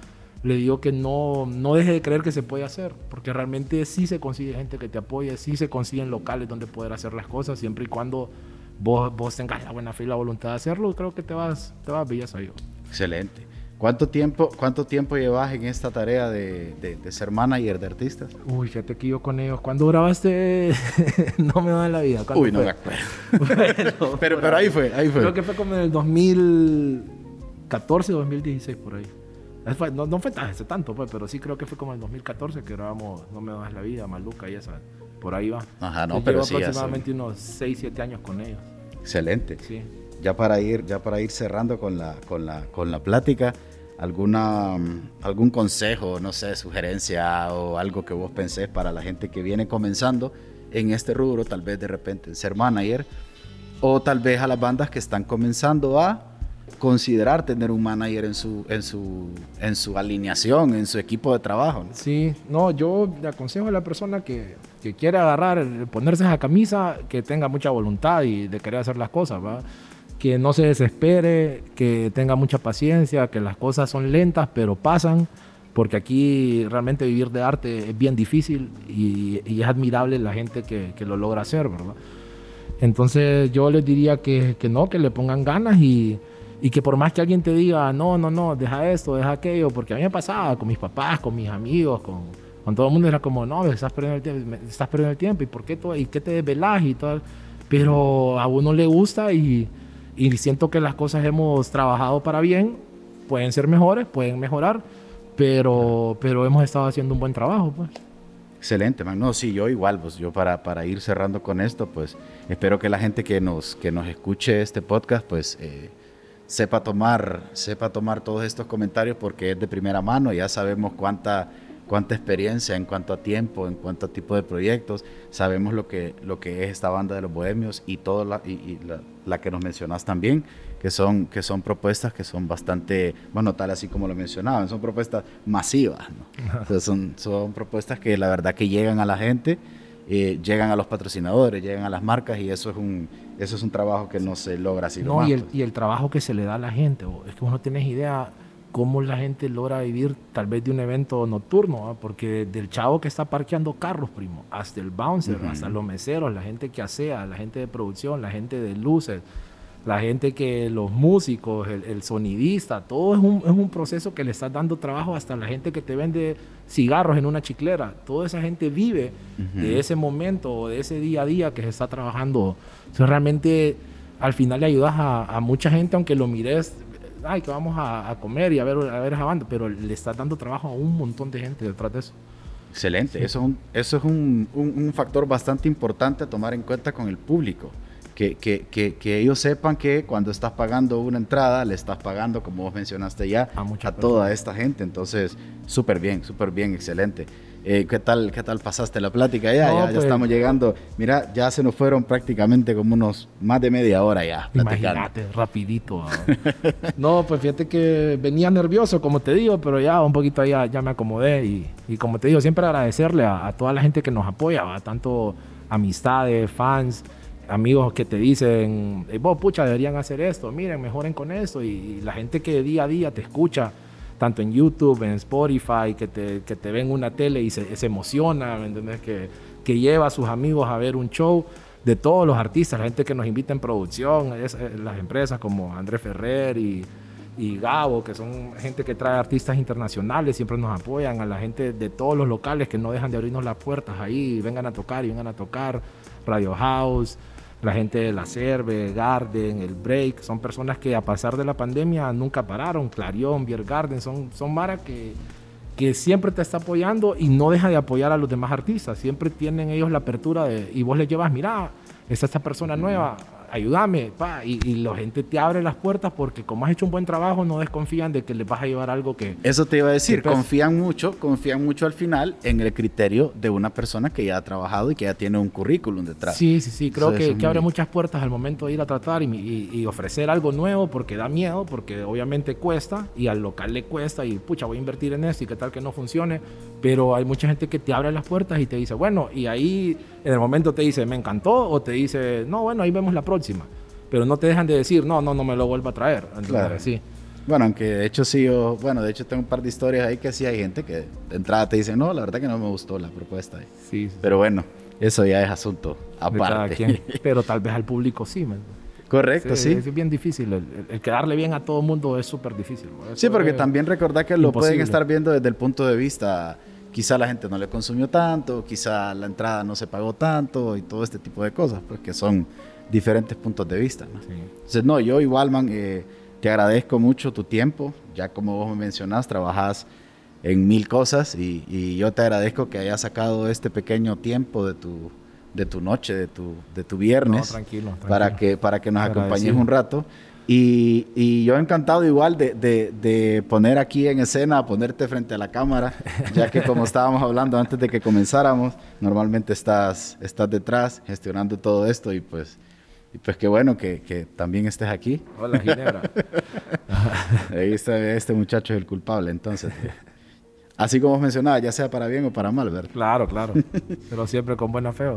S2: le digo que no, no deje de creer que se puede hacer, porque realmente sí se consigue gente que te apoye, sí se consiguen locales donde poder hacer las cosas, siempre y cuando vos, vos tengas la buena fe y la voluntad de hacerlo, creo que te vas, te vas a.
S1: Excelente. ¿Cuánto tiempo, ¿Cuánto tiempo llevas en esta tarea de, de, ser manager de artistas?
S2: Uy, fíjate que yo con ellos. ¿Cuándo grabaste No me en la vida?
S1: Uy, no me acuerdo. pero, pero ahí fue, ahí fue.
S2: Creo que fue como en el 2014, 2016, por ahí. No, no fue hace tanto, pues, pero sí creo que fue como en el 2014 que grabamos No me das la vida, Maluca y esa. Por ahí va.
S1: Ajá, no, pero
S2: llevo aproximadamente unos 6, 7 años con ellos.
S1: Excelente.
S2: Sí.
S1: ya para ir, ya para ir cerrando con la, con la, con la plática, alguna, algún consejo, no sé, sugerencia o algo que vos pensés para la gente que viene comenzando en este rubro, tal vez de repente en ser manager, o tal vez a las bandas que están comenzando a considerar tener un manager en su, en su, en su alineación, en su equipo de trabajo.
S2: Sí, no, yo le aconsejo a la persona que, que quiere agarrar, ponerse esa camisa, que tenga mucha voluntad y de querer hacer las cosas, ¿va? Que no se desespere, que tenga mucha paciencia, que las cosas son lentas pero pasan, porque aquí realmente vivir de arte es bien difícil y, es admirable la gente que, lo logra hacer, ¿verdad? Entonces yo les diría que, no, que le pongan ganas y, que por más que alguien te diga, no, no, no, deja esto, deja aquello, porque a mí me pasaba con mis papás, con mis amigos, con, todo el mundo era como, no, estás perdiendo el tiempo, estás perdiendo el tiempo, ¿y por qué, todo, y qué te desvelas y todo? Pero a uno le gusta y y siento que las cosas hemos trabajado para bien, pueden ser mejores, pueden mejorar, pero, pero hemos estado haciendo un buen trabajo, pues.
S1: Excelente, man. Sí, yo igual, pues yo para, para ir cerrando con esto, pues espero que la gente que nos, que nos escuche este podcast, pues eh, sepa, tomar, sepa tomar todos estos comentarios porque es de primera mano, ya sabemos cuánta cuánta experiencia en cuanto a tiempo, en cuanto a tipo de proyectos, sabemos lo que, lo que es esta banda de los bohemios y toda la, y, la, que nos mencionas también, que son, que son propuestas que son bastante, bueno, tal así como lo mencionaban, son propuestas masivas, son, son propuestas que la verdad que llegan a la gente, eh, llegan a los patrocinadores, llegan a las marcas y eso es un, eso es un trabajo que no se logra así.
S2: No, y, el, y el trabajo que se le da a la gente, es que vos no tienes idea cómo la gente logra vivir tal vez de un evento nocturno, porque del chavo que está parqueando carros, primo, hasta el bouncer, hasta los meseros, la gente que asea, la gente de producción, la gente de luces, la gente que, los músicos, el, sonidista, todo es un, es un, proceso que le estás dando trabajo hasta la gente que te vende cigarros en una chiclera. Toda esa gente vive de ese momento, de ese día a día que se está trabajando. Entonces realmente al final le ayudas a, a mucha gente, aunque lo mires ay, que vamos a, comer y a ver, a ver esa banda, pero le está dando trabajo a un montón de gente detrás de eso.
S1: Excelente, eso es, un, eso es un, un, factor bastante importante a tomar en cuenta con el público. Que, que, que, que, ellos sepan que cuando estás pagando una entrada, le estás pagando, como vos mencionaste ya, a, a toda esta gente. Entonces, súper bien, súper bien, excelente. Eh, ¿qué, tal, ¿Qué tal pasaste la plática ya? ya, pues, estamos llegando. Mira, ya se nos fueron prácticamente como unos más de media hora ya.
S2: Imagínate, rapidito. no, pues fíjate que venía nervioso, como te digo, pero ya un poquito ya, ya me acomodé. Y, y como te digo, siempre agradecerle a, toda la gente que nos apoya, tanto amistades, fans, amigos que te dicen, vos pucha, deberían hacer esto, miren, mejoren con esto. y la gente que día a día te escucha tanto en YouTube, en Spotify, que te, que te ven una tele y se, emociona, ¿me entiendes? Que, que lleva a sus amigos a ver un show de todos los artistas, la gente que nos invita en producción, es, eh, las empresas como André Ferrer y, y Gabo, que son gente que trae artistas internacionales, siempre nos apoyan, a la gente de todos los locales que no dejan de abrirnos las puertas ahí, vengan a tocar y vengan a tocar, Radio House, la gente de la Cerve, Garden, el Break, son personas que a pasar de la pandemia nunca pararon, Clarion, Beer Garden, son, son Mara que, que siempre te está apoyando y no deja de apoyar a los demás artistas, siempre tienen ellos la apertura de, y vos les llevas, mira, está esta persona nueva, ayúdame, pa, y, la gente te abre las puertas porque como has hecho un buen trabajo, no desconfían de que les vas a llevar algo que...
S1: Eso te iba a decir, confían mucho, confían mucho al final en el criterio de una persona que ya ha trabajado y que ya tiene un currículum detrás.
S2: Sí, sí, sí, creo que, que abre muchas puertas al momento de ir a tratar y, y, ofrecer algo nuevo porque da miedo, porque obviamente cuesta y al local le cuesta y pucha, voy a invertir en esto y qué tal que no funcione, pero hay mucha gente que te abre las puertas y te dice, bueno, y ahí en el momento te dice, me encantó, o te dice, no, bueno, ahí vemos la próxima. Pero no te dejan de decir, no, no, no me lo vuelva a traer. claro. sí.
S1: Bueno, aunque de hecho sí, yo, bueno, de hecho tengo un par de historias ahí que sí hay gente que de entrada te dice, no, la verdad que no me gustó la propuesta. Sí. Pero bueno, eso ya es asunto aparte.
S2: Pero tal vez al público sí.
S1: Correcto, sí,
S2: Es bien difícil. El, quedarle bien a todo el mundo es súper difícil.
S1: sí, porque también recordar que lo pueden estar viendo desde el punto de vista quizá la gente no le consumió tanto, quizá la entrada no se pagó tanto y todo este tipo de cosas, porque son diferentes puntos de vista. ¿no? Entonces, no, yo igual, man, eh, te agradezco mucho tu tiempo, ya como vos me mencionás, trabajas en mil cosas y, yo te agradezco que hayas sacado este pequeño tiempo de tu, de tu noche, de tu, de tu viernes.
S2: tranquilo, tranquilo.
S1: Para que, para que nos acompañes un rato. Y, y, yo encantado igual de, de, de, poner aquí en escena, ponerte frente a la cámara, ya que como estábamos hablando antes de que comenzáramos, normalmente estás, estás detrás gestionando todo esto y pues, y pues qué bueno que, que también estés aquí.
S2: Hola Ginebra.
S1: Ahí está, este muchacho es el culpable, entonces. Así como mencionaba, ya sea para bien o para mal, ¿verdad?
S2: Claro, claro. Pero siempre con buena fe.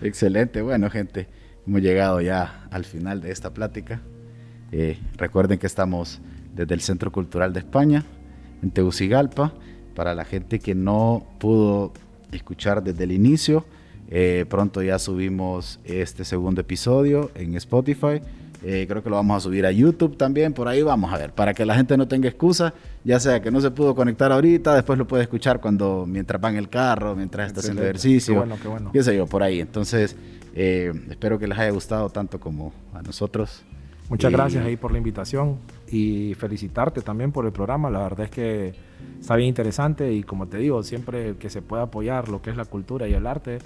S1: Excelente. Bueno, gente, hemos llegado ya al final de esta plática. Eh, recuerden que estamos desde el Centro Cultural de España, en Tegucigalpa. Para la gente que no pudo escuchar desde el inicio, eh, pronto ya subimos este segundo episodio en Spotify. Eh, creo que lo vamos a subir a YouTube también. Por ahí vamos a ver. Para que la gente no tenga excusa, ya sea que no se pudo conectar ahorita, después lo puede escuchar cuando mientras va en el carro, mientras está haciendo ejercicio. Qué
S2: bueno, qué bueno.
S1: Qué sé yo, por ahí. Entonces, espero que les haya gustado tanto como a nosotros.
S2: Muchas gracias ahí por la invitación y felicitarte también por el programa. La verdad es que está bien interesante y como te digo, siempre que se pueda apoyar lo que es la cultura y el arte,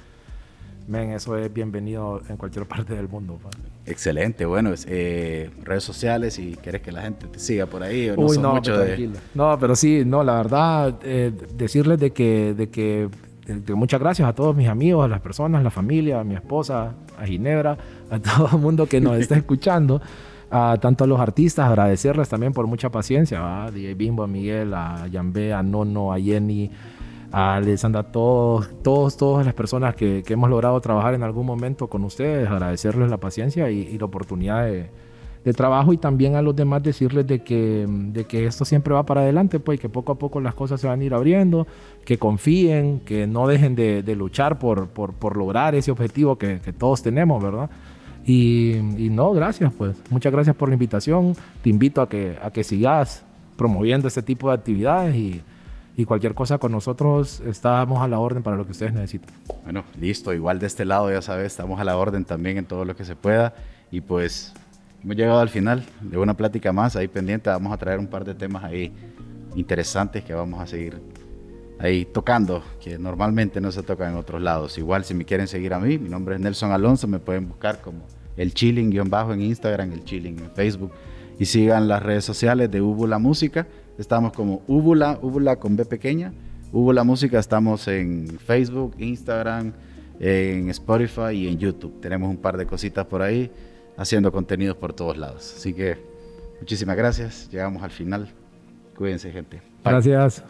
S2: ven, eso es bienvenido en cualquier parte del mundo.
S1: Excelente, bueno, eh, redes sociales y quieres que la gente te siga por ahí
S2: o no Uy, no, mucho de... No, pero sí, no, la verdad, eh, decirles de que, de que muchas gracias a todos mis amigos, a las personas, a la familia, a mi esposa, a Ginebra, a todo el mundo que nos está escuchando a tanto a los artistas, agradecerles también por mucha paciencia, a DJ Bimbo, a Miguel, a Yambé, a Nono, a Jenny, a Alessandra, todos, todos, todas las personas que, que, hemos logrado trabajar en algún momento con ustedes, agradecerles la paciencia y, la oportunidad de, de, trabajo y también a los demás decirles de que, de que esto siempre va para adelante, pues que poco a poco las cosas se van a ir abriendo, que confíen, que no dejen de, de luchar por, por, por, lograr ese objetivo que, que todos tenemos, ¿verdad? Y, no, gracias, pues. Muchas gracias por la invitación. Te invito a que, a que sigas promoviendo este tipo de actividades y, y cualquier cosa con nosotros estamos a la orden para lo que ustedes necesiten.
S1: Bueno, listo. Igual de este lado, ya sabes, estamos a la orden también en todo lo que se pueda. Y pues hemos llegado al final de una plática más ahí pendiente. Vamos a traer un par de temas ahí interesantes que vamos a seguir ahí tocando, que normalmente no se toca en otros lados. Igual si me quieren seguir a mí, mi nombre es Nelson Alonso, me pueden buscar como el chilling-bajo en Instagram, el chilling en Facebook y sigan las redes sociales de Ubula Música. Estamos como Ubula, Ubula con B pequeña. Ubula Música estamos en Facebook, Instagram, en Spotify y en YouTube. Tenemos un par de cositas por ahí haciendo contenidos por todos lados. Así que muchísimas gracias. Llegamos al final. Cuídense, gente.
S2: Gracias.